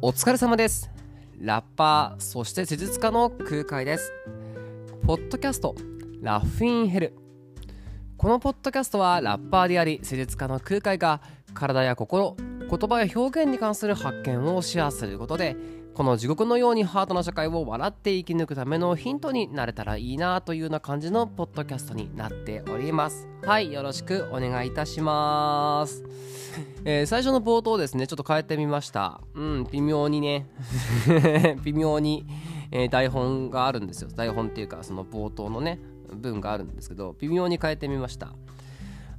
お疲れ様です。ラッパーそして施術家の空海です。ポッドキャストラフィンヘル。このポッドキャストはラッパーであり施術家の空海が体や心言葉や表現に関する発見をシェアすることでこの地獄のようにハートな社会を笑って生き抜くためのヒントになれたらいいなというような感じのポッドキャストになっております。はいよろしくお願いいたします。えー、最初の冒頭ですねちょっと変えてみました。うん微妙にね。微妙に、えー、台本があるんですよ。台本っていうかその冒頭のね文があるんですけど微妙に変えてみました。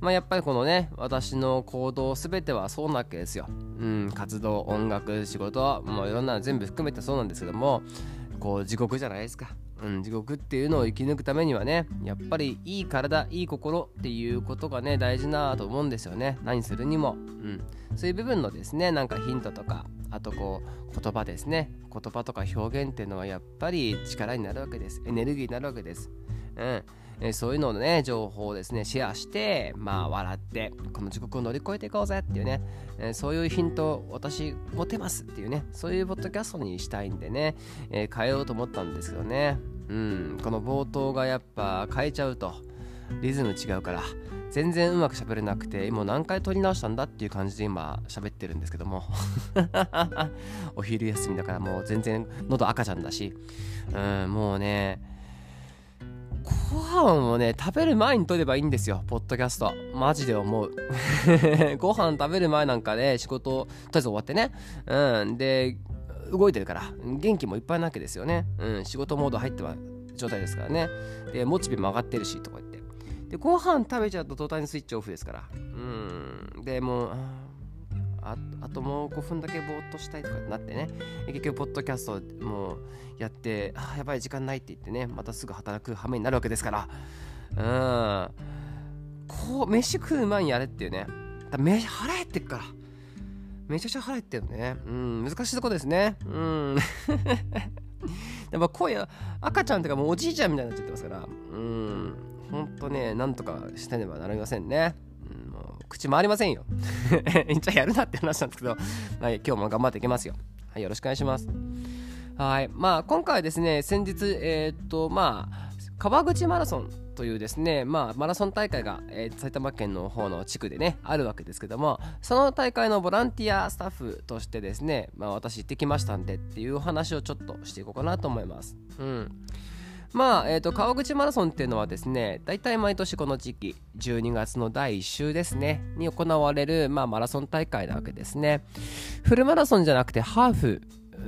まあ、やっぱりこのね私の行動全てはそうなわけですよ、うん、活動音楽仕事もういろんなの全部含めてそうなんですけどもこう地獄じゃないですか、うん、地獄っていうのを生き抜くためにはねやっぱりいい体いい心っていうことがね大事なと思うんですよね。何するにも、うん、そういう部分のですねなんかヒントとかあとこう言葉ですね。言葉とか表現っていうのはやっぱり力になるわけです。エネルギーになるわけです。うん。えそういうののね情報をですねシェアしてまあ笑ってこの時刻を乗り越えていこうぜっていうね、えそういうヒント私持てますっていうねそういうポッドキャストにしたいんでね、え、変えようと思ったんですけどね。うんこの冒頭がやっぱ変えちゃうとリズム違うから全然うまく喋れなくて今何回撮り直したんだっていう感じで今喋ってるんですけども。お昼休みだからもう全然喉赤ちゃんだし。うんもうねご飯をね食べる前に撮ればいいんですよ。ポッドキャスト。マジで思う。ご飯食べる前なんかで、ね、仕事とりあえず終わってね。うん。で動いてるから。元気もいっぱいなわけですよね。うん。仕事モード入っては状態ですからね。でモチベも上がってるしとか言って。でご飯食べちゃうと途端にスイッチオフですから。うん。でもうああともう5分だけぼーっとしたいとかってなってね。結局ポッドキャストもうやってあやばい時間ないって言ってねまたすぐ働く羽目になるわけですから。うん。こう飯食う前にやれっていうね。だ飯腹減ってっから。めちゃくちゃ腹減ってるね。うん。難しいとこですね。うん。でも声赤ちゃんってかもうおじいちゃんみたいになっちゃってますから。うん。ほんとねなんとかしてねばなりませんね。口回りませんよ じゃあやるなって話なんですけど、はい、今日も頑張っていきますよ。はい、よろしくお願いします。はい、まあ今回ですね、先日、えー、っと、まあ、川口マラソンというですね、まあ、マラソン大会が、えー、埼玉県の方の地区でねあるわけですけどもその大会のボランティアスタッフとしてですね、まあ、私行ってきましたんでっていう話をちょっとしていこうかなと思います。うんまあ、えーと、川口マラソンっていうのはですね大体毎年この時期12月の第1週ですねに行われる、まあ、マラソン大会なわけですね。フルマラソンじゃなくてハーフ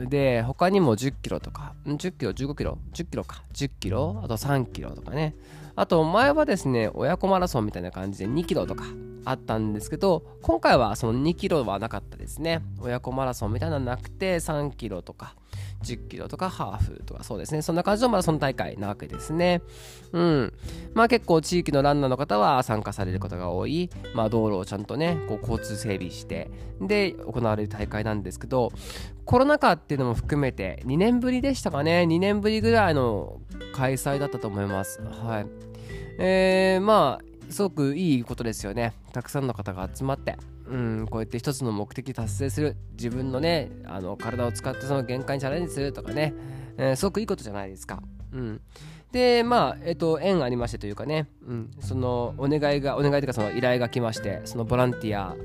で他にも10キロとか10キロ15キロ10キロか10キロあと3キロとかね。あと前はですね親子マラソンみたいな感じで2キロとかあったんですけど今回はその2キロはなかったですね。親子マラソンみたいなのなくて3キロとか10キロとかハーフとかそうですね。そんな感じのマラソン大会なわけですね。うん。まあ結構地域のランナーの方は参加されることが多い。まあ道路をちゃんとねこう交通整備してで行われる大会なんですけどコロナ禍っていうのも含めて2年ぶりでしたかね。2年ぶりぐらいの開催だったと思います。はい。えー、まあすごくいいことですよね。たくさんの方が集まって。うん、こうやって一つの目的達成する。自分のねあの体を使ってその限界にチャレンジするとかね、えー、すごくいいことじゃないですか。うん、でまあえっ、と縁ありましてというかね、うん、そのお願いがお願いというかその依頼が来ましてそのボランティア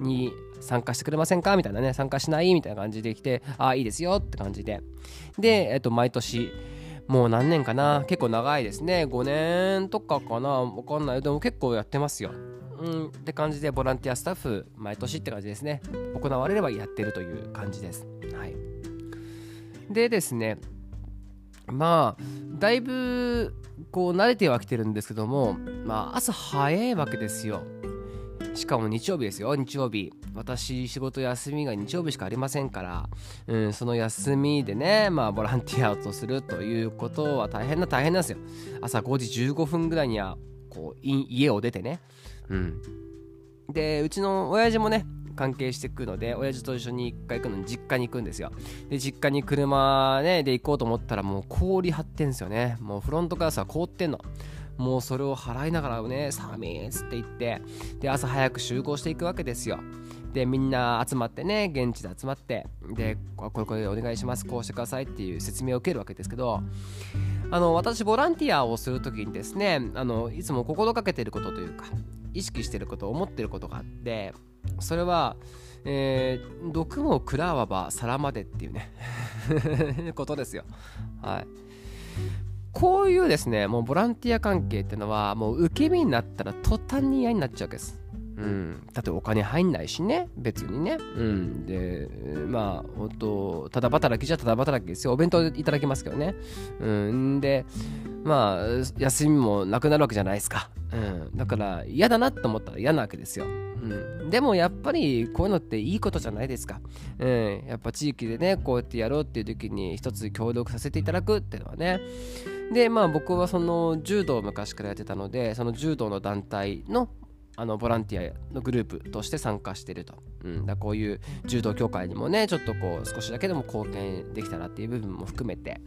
に参加してくれませんか？みたいなね。参加しない？みたいな感じで来てああいいですよって感じで。で、えっ、と、毎年もう何年かな？結構長いですね。5年とかかな？わかんない。でも結構やってますよ。うん。って感じでボランティアスタッフ毎年って感じですね。行われればやってるという感じです。はい。でですねまあだいぶこう慣れてはきてるんですけどもまあ朝早いわけですよ。しかも日曜日ですよ日曜日。私仕事休みが日曜日しかありませんから、うん、その休みでねまあボランティアとするということは大変な大変なんですよ。朝5時15分ぐらいにはこう家を出てね。うん。でうちの親父もね関係してくので親父と一緒に一回行くのに実家に行くんですよ。で実家に車ねで行こうと思ったらもう氷張ってんすよね。もうフロントガラスは凍ってんの。もうそれを払いながらね寒いっつって言ってで朝早く集合していくわけですよでみんな集まってね現地で集まってでこれこれお願いしますこうしてくださいっていう説明を受けるわけですけどあの私ボランティアをする時にですねあのいつも心がけてることというか意識してること思ってることがあってそれはえー、毒も食らわば皿までっていうね ことですよ。はい。こういうですね、もうボランティア関係ってのは、もう受け身になったら途端に嫌になっちゃうわけです。うん、だってお金入んないしね、別にね。うん、で、まあ、ほんと、ただ働きじゃただ働きですよ。お弁当いただきますけどね。うん、で、まあ、休みもなくなるわけじゃないですか。うん、だから嫌だなと思ったら嫌なわけですよ。うん、でもやっぱりこういうのっていいことじゃないですか。うん、やっぱ地域でね、こうやってやろうっていう時に一つ協力させていただくっていうのはね。で、まあ僕はその柔道を昔からやってたので、その柔道の団体のあのボランティアのグループとして参加してると、うん、だこういう柔道協会にもねちょっとこう少しだけでも貢献できたらっていう部分も含めて、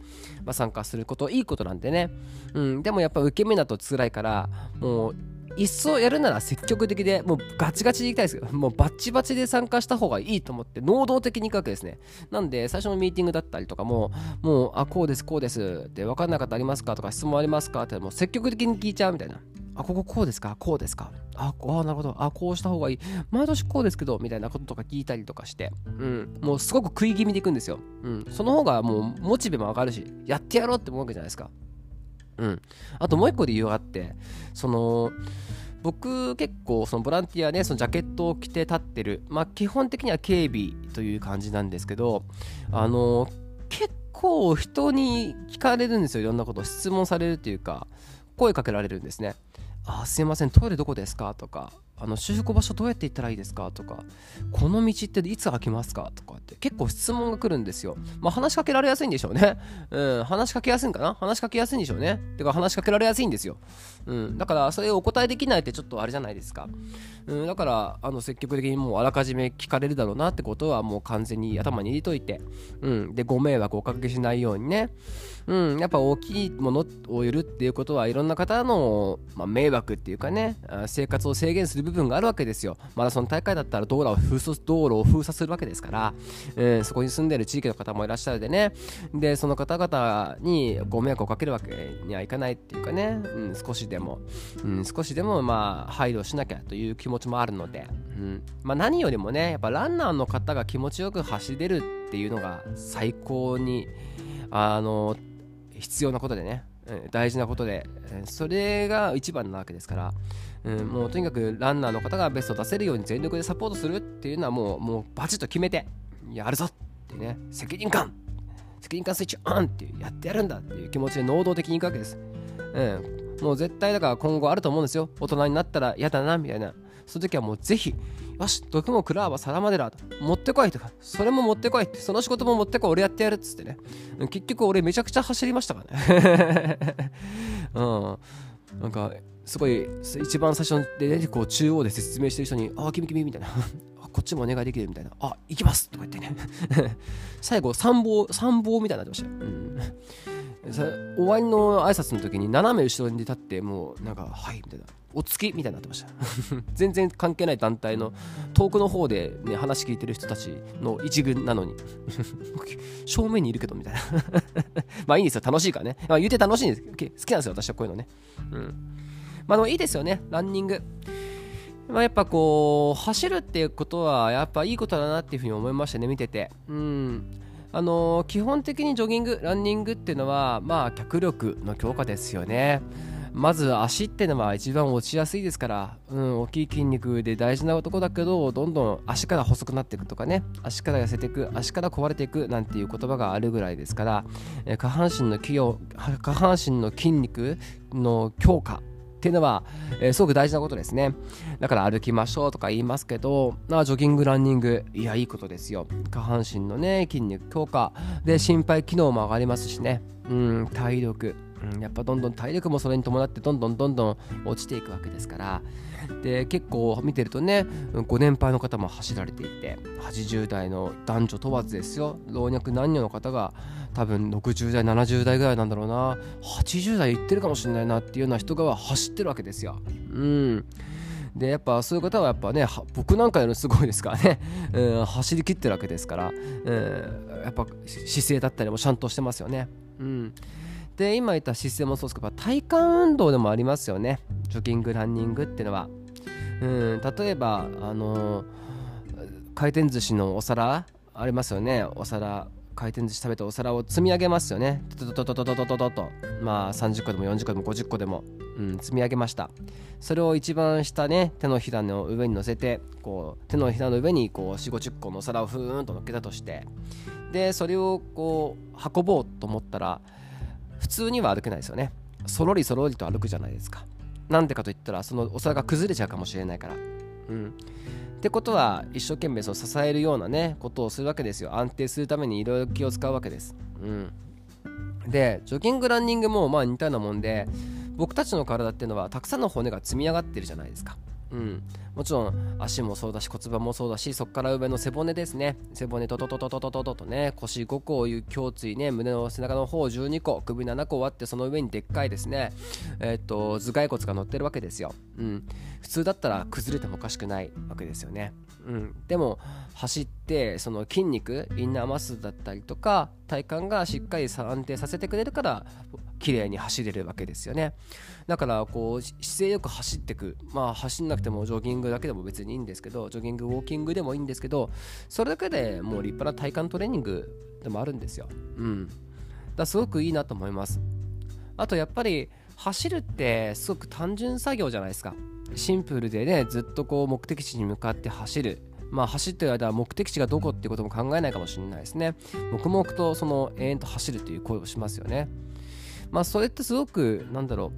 まあ、参加することいいことなんでね、うん、でもやっぱ受け身だと辛いからもう一層やるなら積極的でもうガチガチでいきたいですけど もうバッチバチで参加した方がいいと思って能動的に行くわけですねなんで最初のミーティングだったりとかももうあこうですこうですって分かんなかったありますか？とか質問ありますか？ってもう積極的に聞いちゃうみたいなあ、こここうですか？こうですか？あ、あなるほど。あ、こうした方がいい。毎年こうですけど、みたいなこととか聞いたりとかして、うん。もうすごく食い気味でいくんですよ。うん。その方がもうモチベも上がるし、やってやろうって思うわけじゃないですか。うん。あともう一個理由があって、その、僕結構そのボランティアでそのジャケットを着て立ってるまあ基本的には警備という感じなんですけどあの結構人に聞かれるんですよいろんなこと質問されるというか声かけられるんですねあすいませんトイレどこですか？とかあの修復場所どうやって行ったらいいですか？とかこの道っていつ開きますか？とかって結構質問が来るんですよ。まあ話しかけられやすいんでしょうね。うん話しかけやすいんかな？話しかけやすいんでしょうね。てか話しかけられやすいんですよ。うんだからそれをお答えできないってちょっとあれじゃないですか。うんだからあの積極的にもうあらかじめ聞かれるだろうなってことはもう完全に頭に入れといて。うんでご迷惑をおかけしないようにね。うん、やっぱ大きいものを売るっていうことはいろんな方の、まあ、迷惑っていうかね生活を制限する部分があるわけですよ。マラソン大会だったら道路を封鎖道路を封鎖するわけですから、うん、そこに住んでる地域の方もいらっしゃるでね。でその方々にご迷惑をかけるわけにはいかないっていうかね、うん、少しでも、うん、少しでもまあ配慮しなきゃという気持ちもあるので、うん。まあ、何よりもねやっぱランナーの方が気持ちよく走れるっていうのが最高にあの必要なことでね、大事なことで、それが一番なわけですから、うん、もうとにかくランナーの方がベストを出せるように全力でサポートするっていうのはもうもうバチッと決めてやるぞってね責任感責任感スイッチオンってやってやるんだっていう気持ちで能動的にいくわけです、うん、もう絶対だから今後あると思うんですよ。大人になったら嫌だなみたいな。その時はもうぜひよし、毒も食らわばサマデラと。持ってこいとか、それも持ってこいって、その仕事も持ってこい、俺やってやるっつってね。結局俺めちゃくちゃ走りましたからね。うん。なんか、すごい、一番最初でね、こう中央で説明してる人に、ああ、君君みたいな。こっちもお願いできるみたいな。あ、行きますとか言ってね。最後、参謀、参謀みたいになってましたよ。うん終わりの挨拶の時に斜め後ろに立ってもうなんか「はい」みたいなお付きみたいになってました。全然関係ない団体の遠くの方で、ね、話聞いてる人たちの一軍なのに。正面にいるけどみたいな。まあいいんですよ。楽しいからね、まあ、言うて楽しいんです。好きなんですよ。私はこういうのね。うん。まあでもいいですよね。ランニング。まあ、やっぱこう走るっていうことはやっぱいいことだなっていうふうに思いましたね。見てて。うん。あのー、基本的にジョギングランニングっていうのはまあ脚力の強化ですよね。まず足ってのは一番落ちやすいですから、うん、大きい筋肉で大事なとこだけどどんどん足から細くなっていくとかね足から痩せていく足から壊れていくなんていう言葉があるぐらいですから、え下半身の器用下半身の筋肉の強化っていうのは、えー、すごく大事なことですね。だから歩きましょうとか言いますけど、まあ、ジョギング、ランニング、いや、いいことですよ。下半身のね、筋肉強化、で、心肺機能も上がりますしね、うん、体力、うん、やっぱどんどん体力もそれに伴ってどんどんどんどん落ちていくわけですから。で結構見てるとねご年配の方も走られていて80代の男女問わずですよ。老若男女の方が多分60代70代ぐらいなんだろうな。80代いってるかもしれないなっていうような人が走ってるわけですよ。うん。でやっぱそういう方はやっぱね僕なんかよりすごいですからね、うん、走りきってるわけですから、うん、やっぱ姿勢だったりもちゃんとしてますよね。うん。で今言った姿勢もそうですけど体幹運動でもありますよね。ジョギングランニングっていうのは。うん、例えばあの回転寿司のお皿ありますよね。お皿回転寿司食べたお皿を積み上げますよね。トトトトトトトトト。まあ30個でも40個でも50個でも、うん、積み上げました。それを一番下ね手のひらの上に乗せてこう手のひらの上にこう4 5 0個のお皿をふーんと乗っけたとして。でそれをこう運ぼうと思ったら普通には歩けないですよね。そろりそろりと歩くじゃないですか。なんでかといったらそのお皿が崩れちゃうかもしれないから。うん。ってことは一生懸命そう支えるようなねことをするわけですよ。安定するためにいろいろ気を使うわけです。うん。でジョギングランニングもまあ似たようなもんで僕たちの体っていうのはたくさんの骨が積み上がってるじゃないですか。うん、もちろん足もそうだし骨盤もそうだしそこから上の背骨ですね。背骨トトトトトトトトとね。腰5個を言う胸椎ね。胸の背中の方12個首7個割ってその上にでっかいですね。え、っと頭蓋骨が乗ってるわけですよ、うん、普通だったら崩れてもおかしくないわけですよね、うん、でも走っその筋肉インナーマッスルだったりとか体幹がしっかり安定させてくれるから綺麗に走れるわけですよね。だからこう姿勢よく走ってく。まあ走んなくてもジョギングだけでも別にいいんですけどジョギングウォーキングでもいいんですけどそれだけでもう立派な体幹トレーニングでもあるんですよ。うん。だすごくいいなと思います。あとやっぱり走るってすごく単純作業じゃないですか。シンプルでねずっとこう目的地に向かって走る。まあ走ってる間は目的地がどこっていうことも考えないかもしれないですね。黙々とその永遠と走るという声をしますよね。まあそれってすごくなんだろう、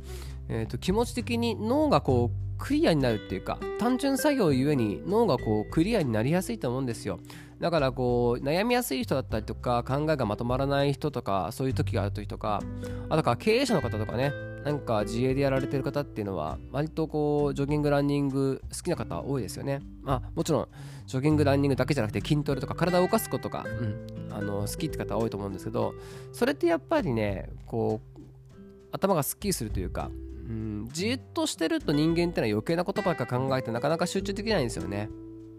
えー、と気持ち的に脳がこうクリアになるっていうか単純作業ゆえに脳がこうクリアになりやすいと思うんですよ。だからこう悩みやすい人だったりとか考えがまとまらない人とかそういう時がある時とかあとか経営者の方とかねなんか自営でやられてる方っていうのは割とこうジョギングランニング好きな方多いですよねまあもちろんジョギングランニングだけじゃなくて筋トレとか体を動かすことが、うん、あの好きって方多いと思うんですけどそれってやっぱりねこう頭がすっきりするというか、うん、じっとしてると人間ってのは余計なことばっか考えてなかなか集中できないんですよね。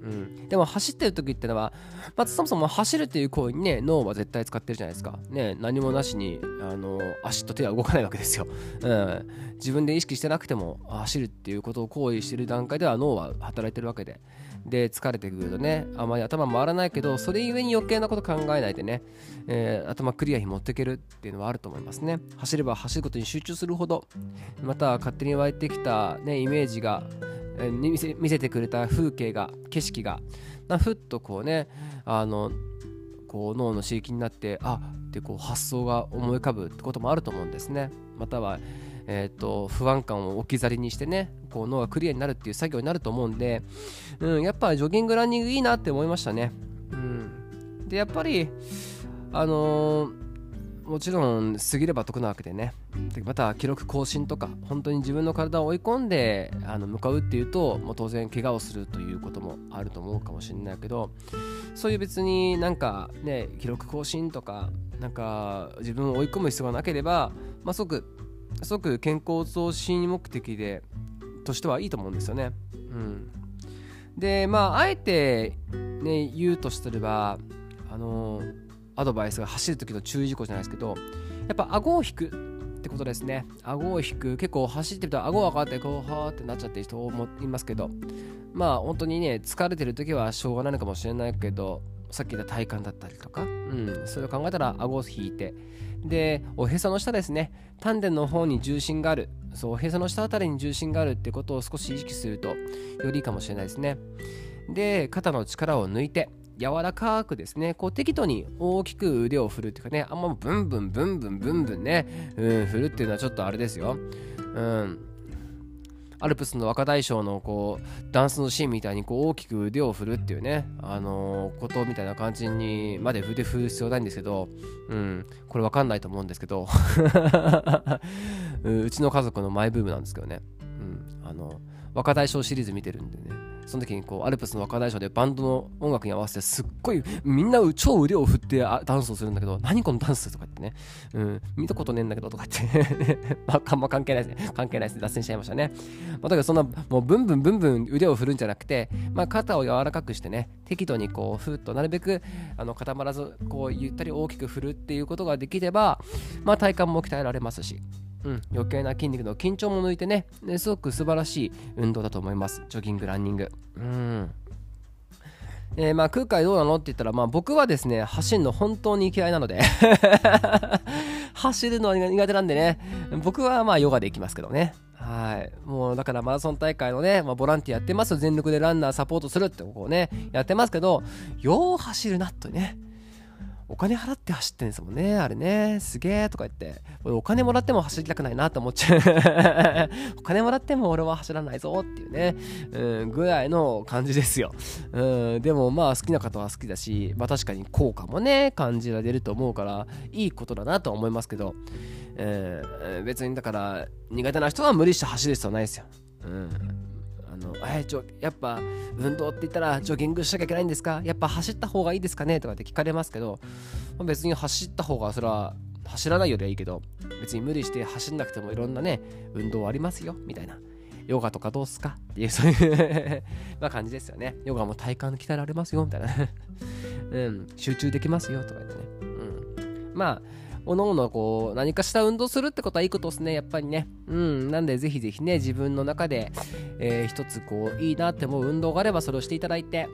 うん、でも走ってる時ってのはまずそもそも走るっていう行為にね脳は絶対使ってるじゃないですか。ね何もなしにあの足と手は動かないわけですよ、うん。自分で意識してなくても走るっていうことを行為してる段階では脳は働いてるわけで。で疲れてくるとねあまり頭回らないけどそれゆえに余計なこと考えないでね、えー、頭クリアに持っていけるっていうのはあると思いますね走れば走ることに集中するほどまた勝手に湧いてきた、ね、イメージが、見せ見せてくれた風景が景色が。ふっとこうねあのこう脳の刺激になってあってこう発想が思い浮かぶってこともあると思うんですね。またはえーと、不安感を置き去りにしてねこう脳がクリアになるっていう作業になると思うんで、うん、やっぱジョギングランニングいいなって思いましたね、うん、でやっぱりあのーもちろん過ぎれば得なわけでねでまた記録更新とか本当に自分の体を追い込んであの向かうっていうともう当然怪我をするということもあると思うかもしれないけどそういう別になんかね記録更新とかなんか自分を追い込む必要がなければ、まあ、すごくすごく健康増進目的でとしてはいいと思うんですよね。うん、でまああえて、ね、言うとすればあのアドバイスが走る時の注意事項じゃないですけどやっぱ顎を引くってことですね。顎を引く。結構走ってると顎が上がってこうはーってなっちゃってる人もいますけどまあ本当にね疲れてる時はしょうがないのかもしれないけどさっき言った体幹だったりとか、うん、それを考えたら顎を引いて。でおへその下ですね。丹田の方に重心がある。そうおへその下あたりに重心があるってことを少し意識するとよりいいかもしれないですね。で肩の力を抜いて。柔らかくですねこう適度に大きく腕を振るっていうかねあんまブンブンブンブンブンブンね、うん、振るっていうのはちょっとあれですよ。うん。アルプスの若大将のこうダンスのシーンみたいにこう大きく腕を振るっていうね、あのー、ことみたいな感じにまで腕振る必要ないんですけど、うん、これわかんないと思うんですけど。うちの家族のマイブームなんですけどね、うん、あの若大将シリーズ見てるんでね。その時にこうアルプスの若大将でバンドの音楽に合わせてすっごいみんな超腕を振ってダンスをするんだけど何このダンスとか言ってね、うん、見たことねえんだけどとか言って。まあ、んま関係ないですね。関係ないですね。脱線しちゃいましたね、まあ、だけどそんなもうブンブンブンブン腕を振るんじゃなくて、まあ、肩を柔らかくしてね適度にこうふっとなるべくあの固まらずこうゆったり大きく振るっていうことができれば、まあ、体幹も鍛えられますし。うん、余計な筋肉の緊張も抜いてね。すごく素晴らしい運動だと思います。ジョギングランニング。うん。えー、まあ空海どうなのって言ったら、まあ、僕はですね走るの本当に嫌いなので。走るのは苦手なんでね。僕はまあヨガで行きますけどね。はい。もうだからマラソン大会のね、まあ、ボランティアやってます全力でランナーサポートするってこうねやってますけどよう走るなとねお金払って走ってんですもんね、あれね。すげえとか言って。お金もらっても走りたくないなと思っちゃう。お金もらっても俺は走らないぞっていうね、うん、ぐらいの感じですよ。うん、でもまあ好きな方は好きだし、まあ確かに効果もね、感じられると思うから、いいことだなとは思いますけど、えー、別にだから苦手な人は無理して走る必要はないですよ。うんえちょやっぱ運動って言ったらジョギングしなきゃいけないんですか？やっぱ走った方がいいですかね？とかって聞かれますけど、まあ、別に走った方がそれは走らないよりはいいけど別に無理して走んなくてもいろんなね運動ありますよみたいな。ヨガとかどうすか？っていうそういうま感じですよね。ヨガも体幹鍛えられますよみたいな。うん集中できますよとか言ってね。うん。まあおのおのこう何かした運動するってことはいいことですねやっぱりね。うん。なんでぜひぜひね自分の中で、えー、一つこういいなって思う運動があればそれをしていただいて。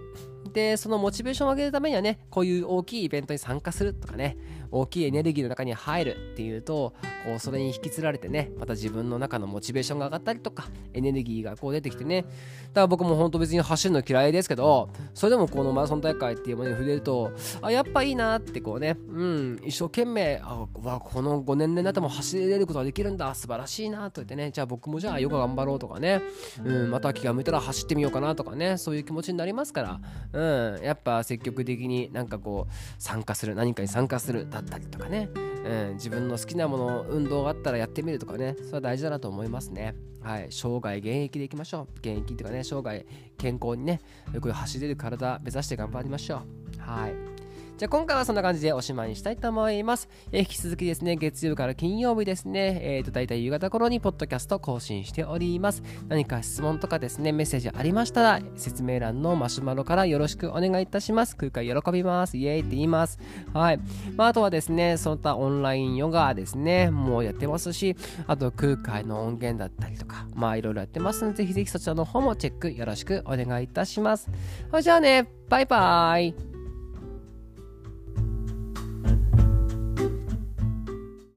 でそのモチベーションを上げるためにはねこういう大きいイベントに参加するとかね。大きいエネルギーの中に入るっていうとこうそれに引きつられてねまた自分の中のモチベーションが上がったりとかエネルギーがこう出てきてね。だから僕も本当別に走るの嫌いですけどそれでもこのマラソン大会っていうものに触れるとあやっぱいいなってこうねうん一生懸命あわこの5年になっても走れることができるんだ素晴らしいなと言ってねじゃあ僕もじゃあヨガ頑張ろうとかね、うん、また気が向いたら走ってみようかなとかねそういう気持ちになりますからうんやっぱ積極的になんかこう参加する何かに参加するだったりとかね。うん、自分の好きなもの運動があったらやってみるとかね。それは大事だなと思いますね。はい。生涯現役でいきましょう。現役っていうかね生涯健康にねよく走れる体目指して頑張りましょう。はい。じゃあ今回はそんな感じでおしまいにしたいと思います。えー、引き続きですね、月曜日から金曜日ですね、えーと、大体夕方頃にポッドキャスト更新しております。何か質問とかですね、メッセージありましたら、説明欄のマシュマロからよろしくお願いいたします。空海喜びます。イエーイって言います。はい。まあ、あとはですね、その他オンラインヨガですね、もうやってますし、あと空海の音源だったりとか、まあいろいろやってますので、ぜひぜひそちらの方もチェックよろしくお願いいたします。はいじゃあね、バイバーイ。